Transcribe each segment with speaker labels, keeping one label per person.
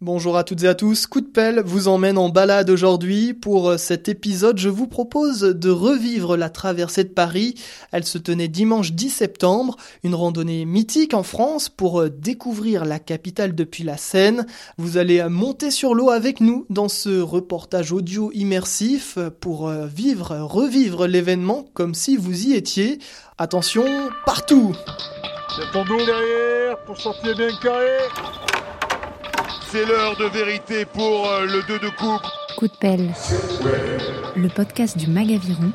Speaker 1: Bonjour à toutes et à tous, Coup de pelle vous emmène en balade aujourd'hui. Pour euh, cet épisode, je vous propose de revivre la traversée de Paris. Elle se tenait dimanche 10 septembre, une randonnée mythique en France pour euh, découvrir la capitale depuis la Seine. Vous allez euh, monter sur l'eau avec nous dans ce reportage audio immersif pour vivre, revivre l'événement comme si vous y étiez. Attention, partout
Speaker 2: C'est ton derrière pour sortir bien carré
Speaker 3: c'est l'heure de vérité pour euh, le 2 de coupe.
Speaker 4: Coup de pelle, le podcast du Magaviron.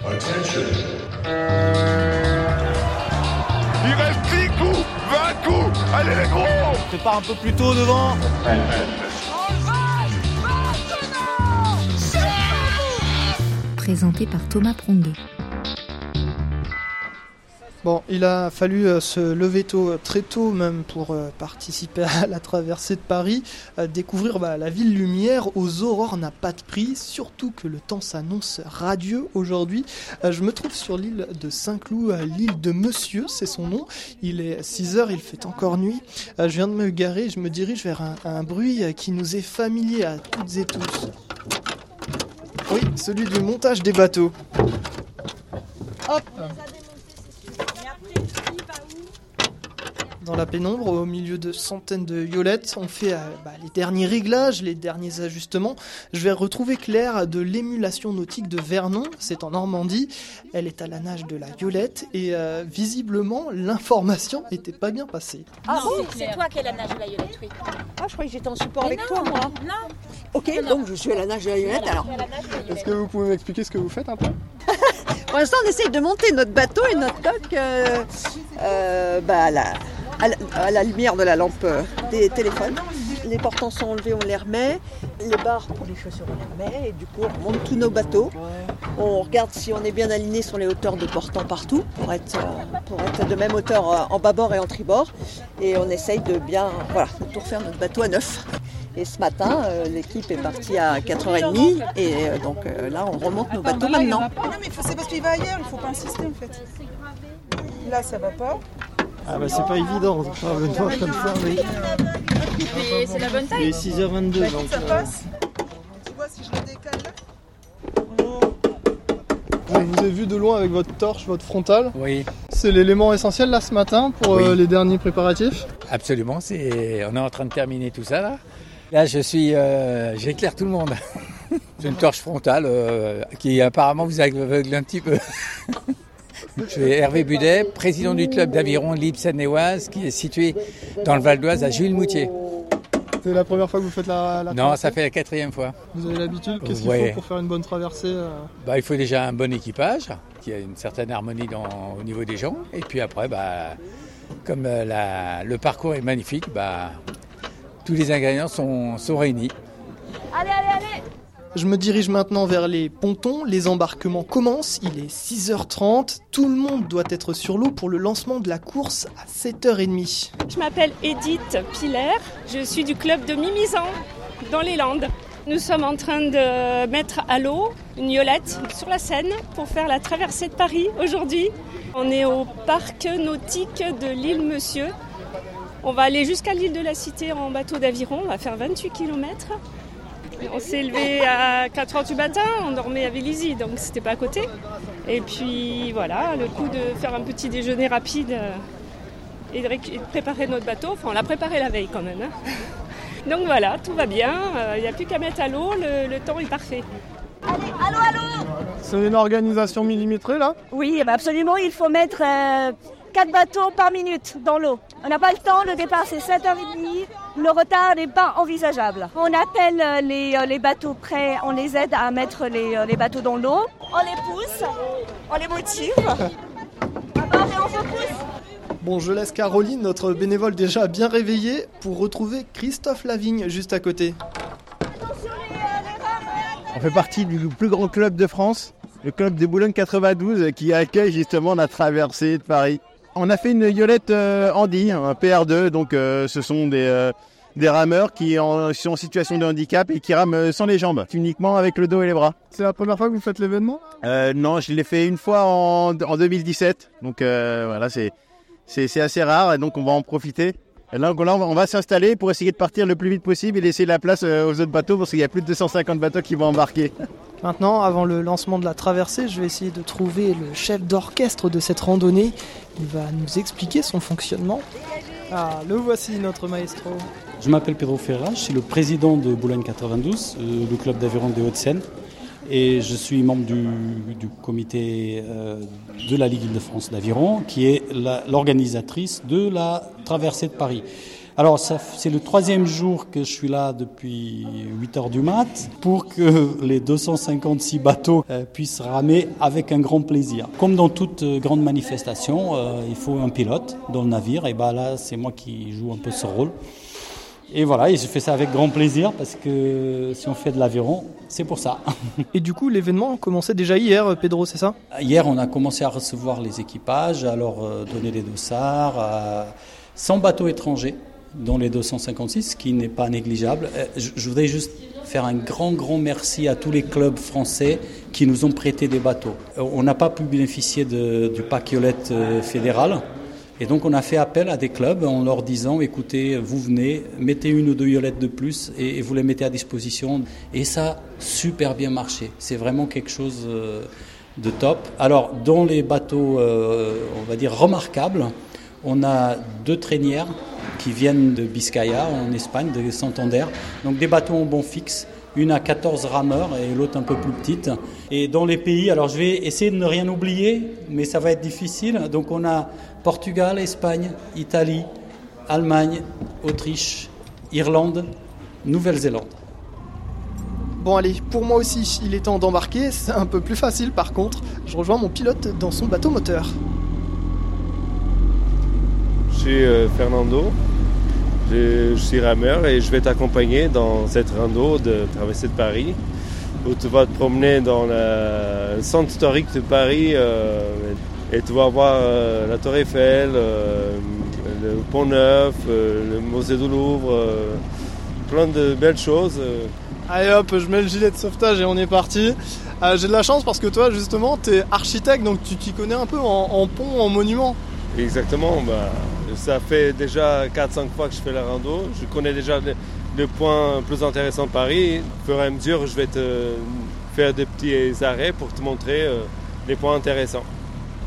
Speaker 3: Il reste 10 coups, 20 coups, allez les gros
Speaker 5: Prépare un peu plus tôt devant.
Speaker 4: Présenté par Thomas Pronguet.
Speaker 1: Bon, il a fallu euh, se lever tôt, euh, très tôt même pour euh, participer à la traversée de Paris. découvrir bah, la ville lumière aux aurores n'a pas de prix, surtout que le temps s'annonce radieux aujourd'hui. je me trouve sur l'île de Saint-Cloud, l'île de Monsieur, c'est son nom. Il est 6 heures, il fait encore nuit. je viens de me garer, je me dirige vers un, un bruit qui nous est familier à toutes et tous. Oui, celui du montage des bateaux. Hop dans la pénombre, au milieu de centaines de violettes. On fait euh, bah, les derniers réglages, les derniers ajustements. Je vais retrouver Claire de l'émulation nautique de Vernon, c'est en Normandie. Elle est à la nage de la violette et euh, visiblement l'information n'était pas bien passée.
Speaker 6: Ah bon C'est toi qui es à la nage de la violette, oui.
Speaker 7: Ah, je croyais que j'étais en support avec toi, moi.
Speaker 6: Non.
Speaker 7: Ok, donc je suis à la nage de la violette alors.
Speaker 1: Est-ce que vous pouvez m'expliquer ce que vous faites un peu?
Speaker 7: Pour l'instant, on essaye de monter notre bateau et notre dock euh, bah, là à la, lumière de la lampe euh, des téléphones. Les portants sont enlevés, on les remet. Les barres pour les chaussures, on les remet. Et du coup, on monte tous nos bateaux. On regarde si on est bien aligné sur les hauteurs de portants partout pour être, euh, pour être de même hauteur euh, en bâbord et en tribord. Et on essaye de bien voilà, tout refaire notre bateau à neuf. Et ce matin, l'équipe est partie à 4h30 et donc là, on remonte nos bateaux maintenant. Non,
Speaker 8: mais c'est parce qu'il va ailleurs, il ne faut pas insister en fait. Là, ça va pas.
Speaker 1: Ah bah c'est pas évident de faire une comme ça, mais...
Speaker 6: C'est la bonne taille
Speaker 1: Il est 6h22
Speaker 8: bah,
Speaker 1: donc...
Speaker 8: Ça euh, passe Tu vois si je le décale
Speaker 1: là Je vous ai vu de loin avec votre torche, votre frontal.
Speaker 5: Oui.
Speaker 1: C'est l'élément essentiel là ce matin pour euh, les derniers préparatifs
Speaker 5: Absolument, c'est... on est en train de terminer tout ça là. Là je suis... Euh, j'éclaire tout le monde. C'est une torche frontale qui apparemment vous aveugle un petit peu. Je suis Hervé Budet, président du club d'aviron Libre Seine-et-Oise, qui est situé dans le Val d'Oise à Jules-Moutier.
Speaker 1: C'est la première fois que vous faites la, la
Speaker 5: Non, ça fait la quatrième fois.
Speaker 1: Vous avez l'habitude Qu'est-ce qu'il faut pour faire une bonne traversée euh
Speaker 5: bah, Il faut déjà un bon équipage, qui a une certaine harmonie dans, au niveau des gens. Et puis après, bah, comme euh, la, le parcours est magnifique, bah, tous les ingrédients sont, sont réunis.
Speaker 1: Je me dirige maintenant vers les pontons, les embarquements commencent, il est 6h30, tout le monde doit être sur l'eau pour le lancement de la course à 7h30.
Speaker 9: Je m'appelle Edith Piller, je suis du club de Mimizan dans les Landes. Nous sommes en train de mettre à l'eau une yolette sur la Seine pour faire la traversée de Paris aujourd'hui. On est au parc nautique de l'île Monsieur. On va aller jusqu'à l'île de la Cité en bateau d'aviron, on va faire 28 km. On s'est levé à 4h du matin, on dormait à Vélizy, donc c'était pas à côté. Et puis voilà, le coup de faire un petit déjeuner rapide euh, et de, préparer notre bateau, enfin on l'a préparé la veille quand même. Hein. Donc voilà, tout va bien, il euh, n'y a plus qu'à mettre à l'eau, le, temps est parfait.
Speaker 6: Allez, allô, allô?
Speaker 1: C'est une organisation millimétrée là?
Speaker 10: Oui, eh ben, absolument, il faut mettre 4 euh, bateaux par minute dans l'eau. On n'a pas le temps, le départ c'est 7h30, le retard n'est pas envisageable. On appelle euh, euh, les, bateaux prêts, on les aide à mettre les, euh, bateaux dans l'eau.
Speaker 6: On les pousse, on les motive.
Speaker 1: Bon, je laisse Caroline, notre bénévole déjà bien réveillée, pour retrouver Christophe Lavigne juste à côté.
Speaker 11: On fait partie du plus grand club de France, le club de Boulogne 92, qui accueille justement la traversée de Paris. On a fait une yolette euh, Andy, un PR2, donc euh, ce sont des, euh, des rameurs qui sont en situation de handicap et qui rament sans les jambes, uniquement avec le dos et les bras.
Speaker 1: C'est la première fois que vous faites l'événement
Speaker 11: Non, je l'ai fait une fois en, en 2017, donc voilà, c'est, c'est, assez rare et donc on va en profiter. Et là, là, on va s'installer pour essayer de partir le plus vite possible et laisser la place euh, aux autres bateaux parce qu'il y a plus de 250 bateaux qui vont embarquer.
Speaker 1: Maintenant, avant le lancement de la traversée, je vais essayer de trouver le chef d'orchestre de cette randonnée. Il va nous expliquer son fonctionnement. Ah, le voici, notre maestro.
Speaker 12: Je m'appelle Pedro Ferra, je suis le président de Boulogne 92, euh, le club d'aviron des Hauts-de-Seine. Et je suis membre du, comité euh, de la Ligue de France d'aviron, qui est l'organisatrice de la traversée de Paris. Alors, c'est le troisième jour que je suis là depuis 8 heures du mat pour que les 256 bateaux euh, puissent ramer avec un grand plaisir. Comme dans toute euh, grande manifestation, euh, il faut un pilote dans le navire. Et ben là, c'est moi qui joue un peu ce rôle. Et voilà, et je fais ça avec grand plaisir parce que si on fait de l'aviron, c'est pour ça.
Speaker 1: Et du coup, l'événement commençait déjà hier, Pedro, c'est ça?
Speaker 12: Hier, on a commencé à recevoir les équipages, à leur donner des dossards, à 100 bateaux étrangers dans les 256, ce qui n'est pas négligeable. Je voudrais juste faire un grand, grand merci à tous les clubs français qui nous ont prêté des bateaux. On n'a pas pu bénéficier de, du pack Yolette fédéral. Et donc on a fait appel à des clubs en leur disant écoutez, vous venez, mettez une ou deux yolettes de plus et, vous les mettez à disposition. Et ça a super bien marché. C'est vraiment quelque chose de top. Alors dans les bateaux, on va dire remarquables, on a deux traînières qui viennent de Biscaya en Espagne, de Santander. Donc des bateaux en bon fixe, une à 14 rameurs et l'autre un peu plus petite. Et dans les pays, alors je vais essayer de ne rien oublier, mais ça va être difficile. Donc on a Portugal, Espagne, Italie, Allemagne, Autriche, Irlande, Nouvelle-Zélande.
Speaker 1: Bon allez, pour moi aussi, il est temps d'embarquer. C'est un peu plus facile par contre. Je rejoins mon pilote dans son bateau moteur.
Speaker 13: Je suis euh, Fernando, je, suis rameur et je vais t'accompagner dans cette rando de traversée de Paris où tu vas te promener dans le centre historique de Paris euh, et tu vas voir euh, la Tour Eiffel, le Pont Neuf, le Musée du Louvre, plein de belles choses.
Speaker 1: Allez hop, je mets le gilet de sauvetage et on est parti. J'ai de la chance parce que toi justement tu es architecte donc tu t'y connais un peu en, en pont, en monument.
Speaker 13: Exactement, bah, ça fait déjà 4-5 fois que je fais la rando. Je connais déjà le, point plus intéressant de Paris. Au fur et à mesure, je vais te faire des petits arrêts pour te montrer euh, les points intéressants.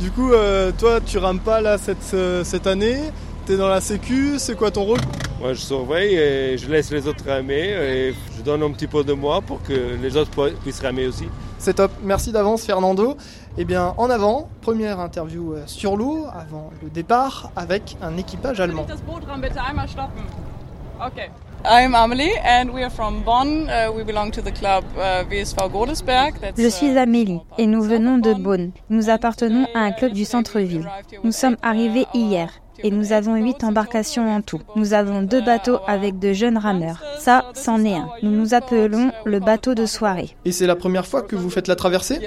Speaker 1: Du coup, euh, toi, tu rames pas là cette, euh, cette année? Tu es dans la sécu, c'est quoi ton rôle?
Speaker 13: Moi, je surveille et je laisse les autres ramer et je donne un petit peu de moi pour que les autres puissent ramer aussi.
Speaker 1: C'est top, merci d'avance Fernando. Eh bien, en avant, première interview sur l'eau avant le départ avec un équipage allemand.
Speaker 14: I'm Amelie and we are from Bonn. Uh, we belong to the club uh.
Speaker 4: Je suis Amélie et nous venons de Bonn. Nous appartenons à un club du centre-ville. Nous sommes arrivés hier et nous avons huit embarcations en tout. Nous avons deux bateaux avec de jeunes rameurs. Ça, c'en est un. Nous nous appelons le bateau de soirée.
Speaker 1: Et c'est la première fois que vous faites la traversée?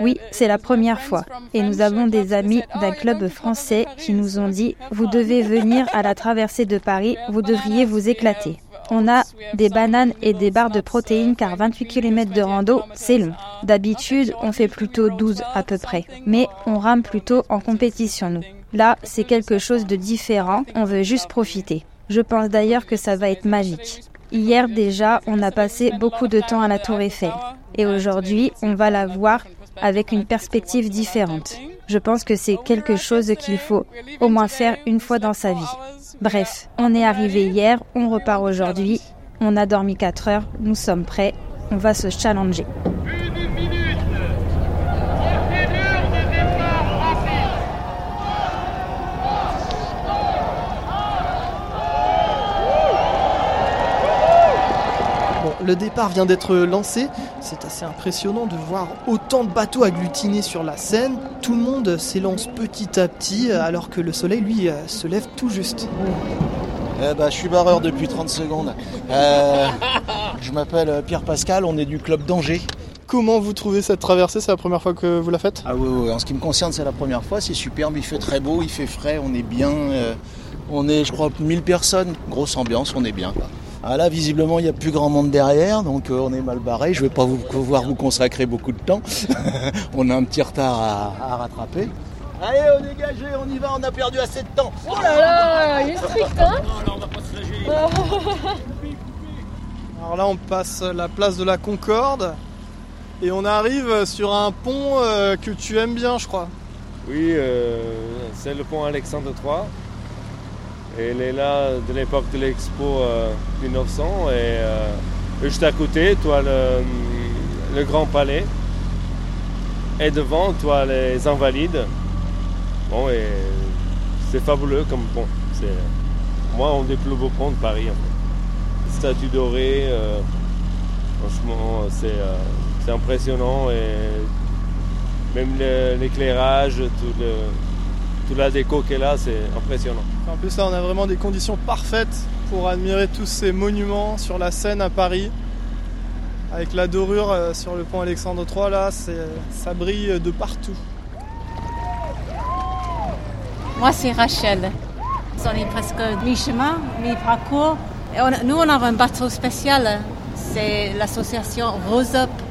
Speaker 4: Oui, c'est la première fois. Et nous avons des amis d'un club français qui nous ont dit, vous devez venir à la traversée de Paris, vous devriez vous éclater. On a des bananes et des barres de protéines car 28 km de rando, c'est long. D'habitude, on fait plutôt 12 à peu près. Mais on rame plutôt en compétition, nous. Là, c'est quelque chose de différent, on veut juste profiter. Je pense d'ailleurs que ça va être magique. Hier déjà, on a passé beaucoup de temps à la tour Eiffel. Et aujourd'hui, on va la voir avec une perspective différente. Je pense que c'est quelque chose qu'il faut au moins faire une fois dans sa vie. Bref, on est arrivé hier, on repart aujourd'hui, on a dormi 4 heures, nous sommes prêts, on va se challenger.
Speaker 1: Le départ vient d'être lancé. C'est assez impressionnant de voir autant de bateaux agglutinés sur la Seine. Tout le monde s'élance petit à petit alors que le soleil, lui, euh, se lève tout juste.
Speaker 15: Eh ben, je suis barreur depuis 30 secondes. Euh, je m'appelle euh, Pierre Pascal, on est du club d'Angers.
Speaker 1: Comment vous trouvez cette traversée? C'est la première fois que vous la faites?
Speaker 15: Ah oui, oui, en ce qui me concerne, c'est la première fois. C'est superbe, il fait très beau, il fait frais, on est bien. on est, je crois, 1000 personnes. Grosse ambiance, on est bien. Ah là, visiblement, il n'y a plus grand monde derrière, donc euh, on est mal barré. Je ne vais pas vous, pouvoir vous consacrer beaucoup de temps. on a un petit retard à, rattraper. Allez, on est dégagé, on y va, on a perdu assez de temps.
Speaker 6: Oh là là, il est strict, hein
Speaker 15: on va pas se lâcher.
Speaker 1: Alors là, on passe la place de la Concorde et on arrive sur un pont euh, que tu aimes bien, je crois.
Speaker 13: Oui, euh, c'est le pont Alexandre III. Il est là de l'époque de l'expo euh, 1900. Et euh, juste à côté, as le, Grand Palais. Et devant, as les Invalides. Bon, et c'est fabuleux comme pont. C'est, moi, un des plus beaux ponts de Paris. En fait. Statue dorée. euh, franchement, c'est, euh, impressionnant. Et même l'éclairage, tout le, toute la déco qu'elle a, c'est impressionnant.
Speaker 1: En plus, là, on a vraiment des conditions parfaites pour admirer tous ces monuments sur la Seine à Paris. Avec la dorure euh, sur le pont Alexandre III, là, ça brille de partout.
Speaker 16: Moi, c'est Rachel. On est presque mi-chemin, mi-parcours. Nous, on a un bateau spécial. C'est l'association Rose Up qui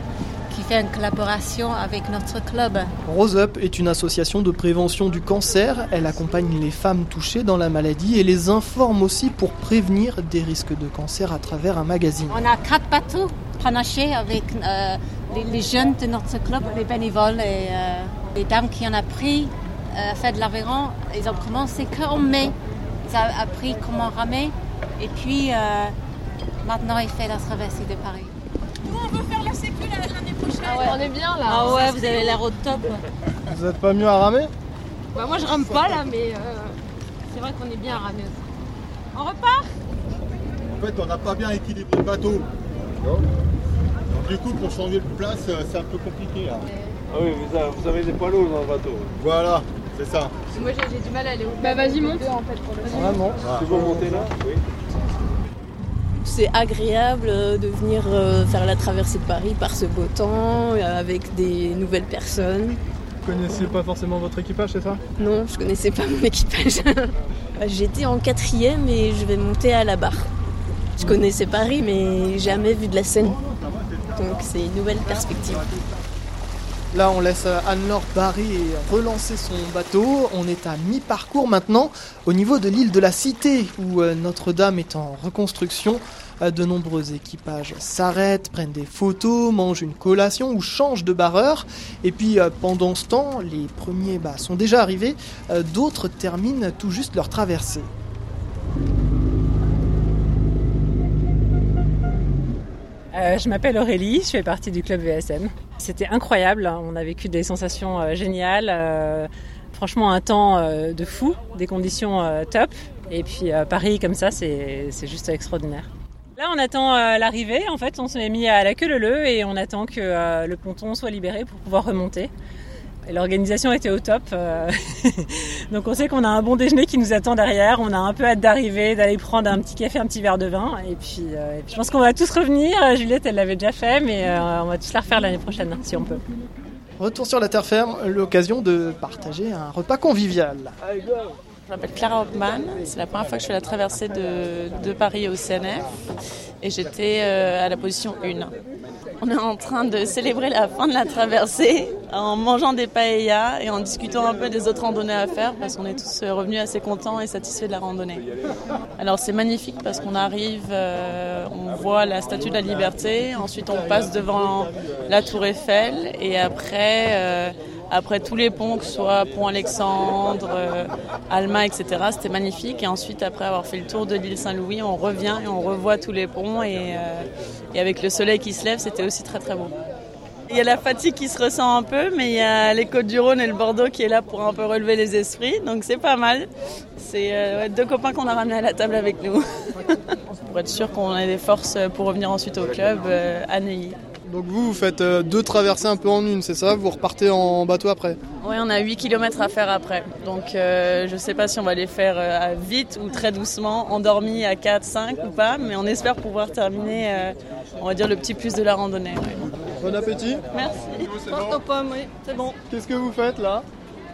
Speaker 16: fait une collaboration avec notre club.
Speaker 1: Rose Up est une association de prévention du cancer. Elle accompagne les femmes touchées dans la maladie et les informe aussi pour prévenir des risques de cancer à travers un magazine.
Speaker 16: On a quatre bateaux panachés avec euh, les, les jeunes de notre club, les bénévoles et euh, les dames qui en ont pris euh, à faire de l'Aveyron. Ils ont commencé qu'en mai. Ils ont appris comment ramer et puis euh, maintenant ils font la traversée de Paris.
Speaker 6: Nous, on veut faire la sécu l'année prochaine. Ah ouais, on est bien là.
Speaker 16: Ah ouais, vous avez l'air au top.
Speaker 1: Vous êtes pas mieux à ramer?
Speaker 6: Bah, moi, je rame pas là, mais euh, c'est vrai qu'on est bien à ramer aussi. On repart?
Speaker 17: En fait, on n'a pas bien équilibré le bateau. Donc, du coup, pour changer de place, euh, c'est un peu compliqué. là.
Speaker 13: Ah oui, vous avez, vous avez des poids lourds dans le bateau.
Speaker 17: Voilà, c'est ça.
Speaker 6: Moi, j'ai j'ai du mal à aller au Bah, vas-y, monte. En fait, pour le
Speaker 1: Vraiment
Speaker 13: Tu veux monter là? Oui.
Speaker 18: C'est agréable euh, de venir euh, faire la traversée de Paris par ce beau temps, euh, avec des nouvelles personnes.
Speaker 1: Vous connaissez pas forcément votre équipage, c'est ça?
Speaker 18: Non, je connaissais pas mon équipage. J'étais en quatrième et je vais monter à la barre. Je connaissais Paris, mais jamais vu de la Seine. Donc c'est une nouvelle perspective.
Speaker 1: Là, on laisse euh, Anne-Laure Barry relancer son bateau. On est à mi-parcours maintenant au niveau de l'île de la Cité où euh, Notre-Dame est en reconstruction. Euh, De nombreux équipages s'arrêtent, prennent des photos, mangent une collation ou changent de barreur. Et puis pendant ce temps, les premiers bah, sont déjà arrivés. D'autres terminent tout juste leur traversée.
Speaker 19: Euh, je m'appelle Aurélie, je fais partie du club VSM. C'était incroyable, hein. on a vécu des sensations euh, géniales, euh, franchement un temps de fou, des conditions top. Et puis Paris comme ça, c'est juste extraordinaire. Là, on attend l'arrivée. En fait, on s'est mis à la queue leu et on attend que le ponton soit libéré pour pouvoir remonter. Et L'organisation était au top. euh, Donc on sait qu'on a un bon déjeuner qui nous attend derrière. On a un peu hâte d'arriver, d'aller prendre un petit café, un petit verre de vin. Et puis, euh, et puis je pense qu'on va tous revenir. Euh, Juliette, elle l'avait déjà fait, mais euh, on va tous la refaire l'année prochaine, si on peut.
Speaker 1: Retour sur la terre ferme, l'occasion de partager un repas convivial.
Speaker 20: Je m'appelle Clara Hoffman. C'est la première fois que je fais la traversée de, de Paris au CNF et j'étais euh, à la position 1. On est en train de célébrer la fin de la traversée en mangeant des paellas et en discutant un peu des autres randonnées à faire parce qu'on est tous euh, revenus assez contents et satisfaits de la randonnée. Alors c'est magnifique parce qu'on arrive, euh, on voit la Statue de la Liberté, ensuite on passe devant la Tour Eiffel et après... après tous les ponts, que ce soit Pont Alexandre, euh, Alma, etc., c'était magnifique. Et ensuite, après avoir fait le tour de l'île Saint-Louis, on revient et on revoit tous les ponts. Et, euh, et avec le soleil qui se lève, c'était aussi très très beau. Il y a la fatigue qui se ressent un peu, mais il y a les Côtes-du-Rhône et le Bordeaux qui est là pour un peu relever les esprits. Donc c'est pas mal. C'est euh, ouais, deux copains qu'on a ramenés à la table avec nous. pour être sûr qu'on ait des forces pour revenir ensuite au club à Neuilly.
Speaker 1: Donc vous, vous faites euh, deux traversées un peu en une, c'est ça? Vous repartez en bateau après?
Speaker 20: Oui, on a 8 km à faire après. Donc euh, je ne sais pas si on va les faire euh, vite ou très doucement, endormis à 4, 5 ou pas, mais on espère pouvoir terminer, euh, on va dire, le petit plus de la randonnée. ouais.
Speaker 1: Bon appétit
Speaker 20: Merci.
Speaker 7: Tarte aux pommes, oui, c'est bon.
Speaker 1: Qu'est-ce que vous faites là?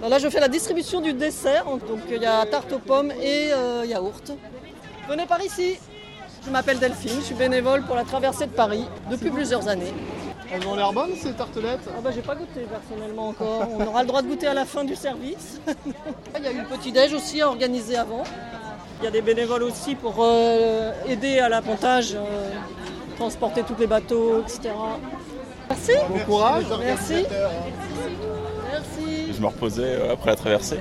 Speaker 7: Bah Là, je fais la distribution du dessert. Donc, il y a tarte aux pommes et euh, yaourt. Venez par ici. Je m'appelle Delphine, je suis bénévole pour la traversée de Paris depuis plusieurs années.
Speaker 1: Elles ont l'air bonnes ces tartelettes?
Speaker 21: Ah bah j'ai pas goûté personnellement encore. On aura le droit de goûter à la fin du service. Il y a eu le petit déj aussi organisé avant. Il y a des bénévoles aussi pour euh, aider à l'appontage, euh, transporter tous les bateaux, etc. Merci.
Speaker 1: Bon courage.
Speaker 21: Merci. Merci.
Speaker 22: Je me reposais euh, après la traversée.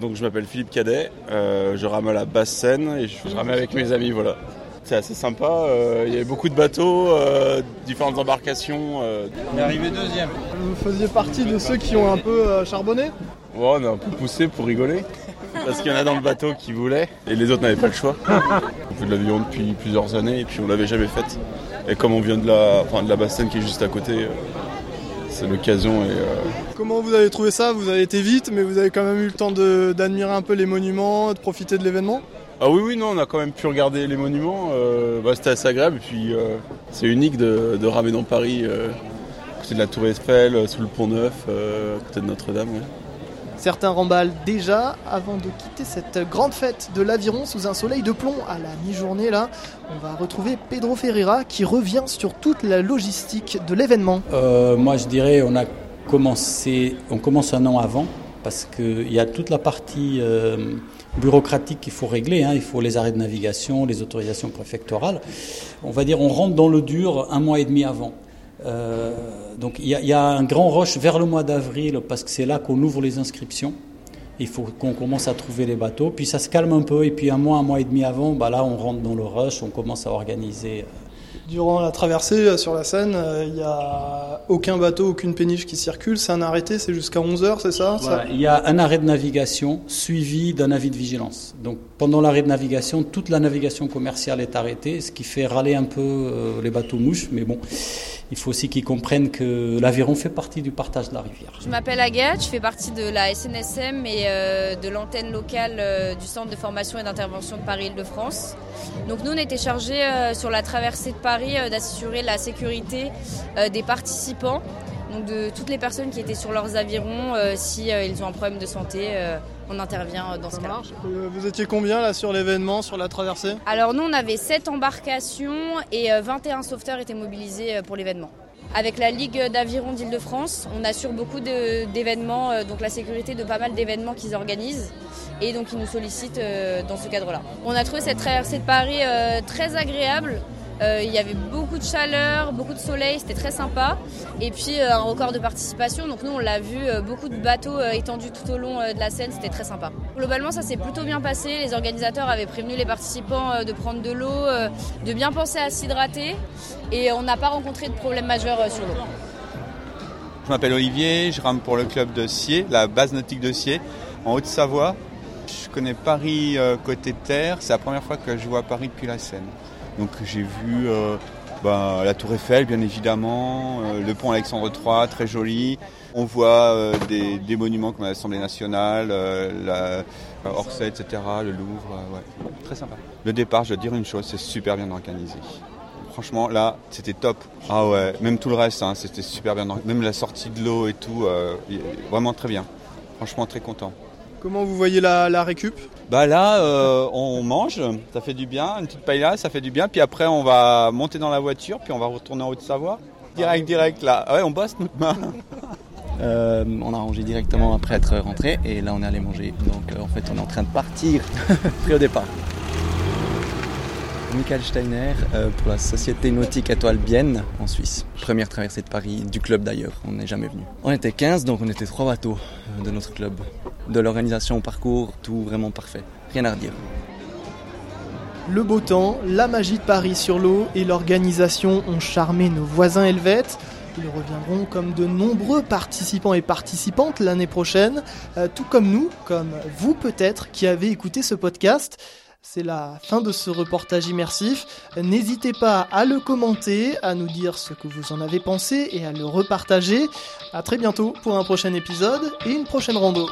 Speaker 22: Donc je m'appelle Philippe Cadet, euh, je rame à la basse Seine et je, je rame avec mes amis, voilà. C'est assez sympa, euh, il y avait beaucoup de bateaux, euh, différentes embarcations. euh.
Speaker 17: On est arrivé deuxième.
Speaker 1: Vous faisiez partie de ceux qui ont un peu euh, charbonné
Speaker 22: Ouais, on a un peu poussé pour rigoler, parce qu'il y en a dans le bateau qui voulaient et les autres n'avaient pas le choix. On fait de l'avion depuis plusieurs années et puis on l'avait jamais faite. Et comme on vient de la, enfin, de la basse Seine qui est juste à côté, c'est l'occasion et... euh,
Speaker 1: Comment vous avez trouvé ça? Vous avez été vite, mais vous avez quand même eu le temps de- d'admirer un peu les monuments, de profiter de l'événement?
Speaker 22: Ah oui, oui, non, on a quand même pu regarder les monuments. euh, bah, C'était assez agréable. Et puis, euh, c'est unique de, de ramer dans Paris, euh, à côté de la Tour Eiffel, sous le Pont Neuf, euh, à côté de Notre-Dame. ouais.
Speaker 1: Certains remballent déjà avant de quitter cette grande fête de l'aviron sous un soleil de plomb à la mi-journée là. On va retrouver Pedro Ferreira qui revient sur toute la logistique de l'événement.
Speaker 12: Euh, moi, je dirais, on a commencé, on commence un an avant parce qu'il y a toute la partie euh, bureaucratique qu'il faut régler. hein. Il faut les arrêts de navigation, les autorisations préfectorales. On va dire, on rentre dans le dur un mois et demi avant. Euh, donc il y, y a un grand rush vers le mois d'avril parce que c'est là qu'on ouvre les inscriptions. Il faut qu'on commence à trouver les bateaux, puis ça se calme un peu, et puis un mois, un mois et demi avant, bah là on rentre dans le rush, on commence à organiser.
Speaker 1: Durant la traversée euh, sur la Seine, euh, il n'y a aucun bateau, aucune péniche qui circule. C'est un arrêté, c'est jusqu'à 11h, c'est ça,
Speaker 12: Voilà,
Speaker 1: ça
Speaker 12: il y a un arrêt de navigation suivi d'un avis de vigilance. Donc pendant l'arrêt de navigation, toute la navigation commerciale est arrêtée, ce qui fait râler un peu euh, les bateaux mouches, mais bon, il faut aussi qu'ils comprennent que l'aviron fait partie du partage de la rivière.
Speaker 23: Je m'appelle Agathe, je fais partie de la SNSM et de l'antenne locale du Centre de formation et d'intervention de Paris-Île-de-France. Donc nous, on était chargés sur la traversée de Paris euh, d'assurer la sécurité euh, des participants, donc de toutes les personnes qui étaient sur leurs avirons. euh, si ils ont un problème de santé, on intervient dans ce cas.
Speaker 1: Vous étiez combien là sur l'événement, sur la traversée?
Speaker 23: Alors nous, on avait 7 embarcations et euh, 21 sauveteurs étaient mobilisés pour l'événement. Avec la Ligue d'aviron d'Île-de-France, on assure beaucoup d'événements, donc la sécurité de pas mal d'événements qu'ils organisent et donc ils nous sollicitent dans ce cadre-là. On a trouvé cette traversée de Paris très agréable. Euh, il y avait beaucoup de chaleur, beaucoup de soleil, c'était très sympa. Et puis euh, un record de participation, donc nous on l'a vu, euh, beaucoup de bateaux étendus tout au long de la Seine, c'était très sympa. Globalement ça s'est plutôt bien passé, les organisateurs avaient prévenu les participants de prendre de l'eau, de bien penser à s'hydrater et on n'a pas rencontré de problème majeur sur l'eau.
Speaker 24: Je m'appelle Olivier, je rame pour le club de Sier, la base nautique de Sier, en Haute-Savoie. Je connais Paris côté terre, c'est la première fois que je vois Paris depuis la Seine. Donc j'ai vu euh, bah, la tour Eiffel bien évidemment, euh, le pont Alexandre III, très joli. On voit euh, des, des monuments comme l'Assemblée nationale, euh, la Orsay, etc., le Louvre, euh, ouais, très sympa. Le départ, je dois dire une chose, c'est super bien organisé. Franchement, là, c'était top. Ah ouais, même tout le reste, hein, c'était super bien. organisé. Même la sortie de l'eau et tout, euh, vraiment très bien. Franchement, très content.
Speaker 1: Comment vous voyez la, la récup?
Speaker 24: Bah là, euh, on mange, ça fait du bien. Une petite paella, ça fait du bien. Puis après, on va monter dans la voiture, puis on va retourner en Haute-Savoie. Direct, direct, là. Ouais, on bosse, main.
Speaker 25: Euh, on a rangé directement après être rentré et là on est allé manger. Donc euh, en fait on est en train de partir pris au départ. Michael Steiner euh, pour la Société Nautique Étoile Bienne en Suisse. Première traversée de Paris, du club d'ailleurs, on n'est jamais venu. On était 15 donc on était trois bateaux euh, de notre club. De l'organisation au parcours, tout vraiment parfait. Rien à redire.
Speaker 1: Le beau temps, la magie de Paris sur l'eau et l'organisation ont charmé nos voisins helvètes. Ils reviendront comme de nombreux participants et participantes l'année prochaine, euh, tout comme nous, comme vous peut-être qui avez écouté ce podcast. C'est la fin de ce reportage immersif. N'hésitez pas à le commenter, à nous dire ce que vous en avez pensé et à le repartager. À très bientôt pour un prochain épisode et une prochaine rando.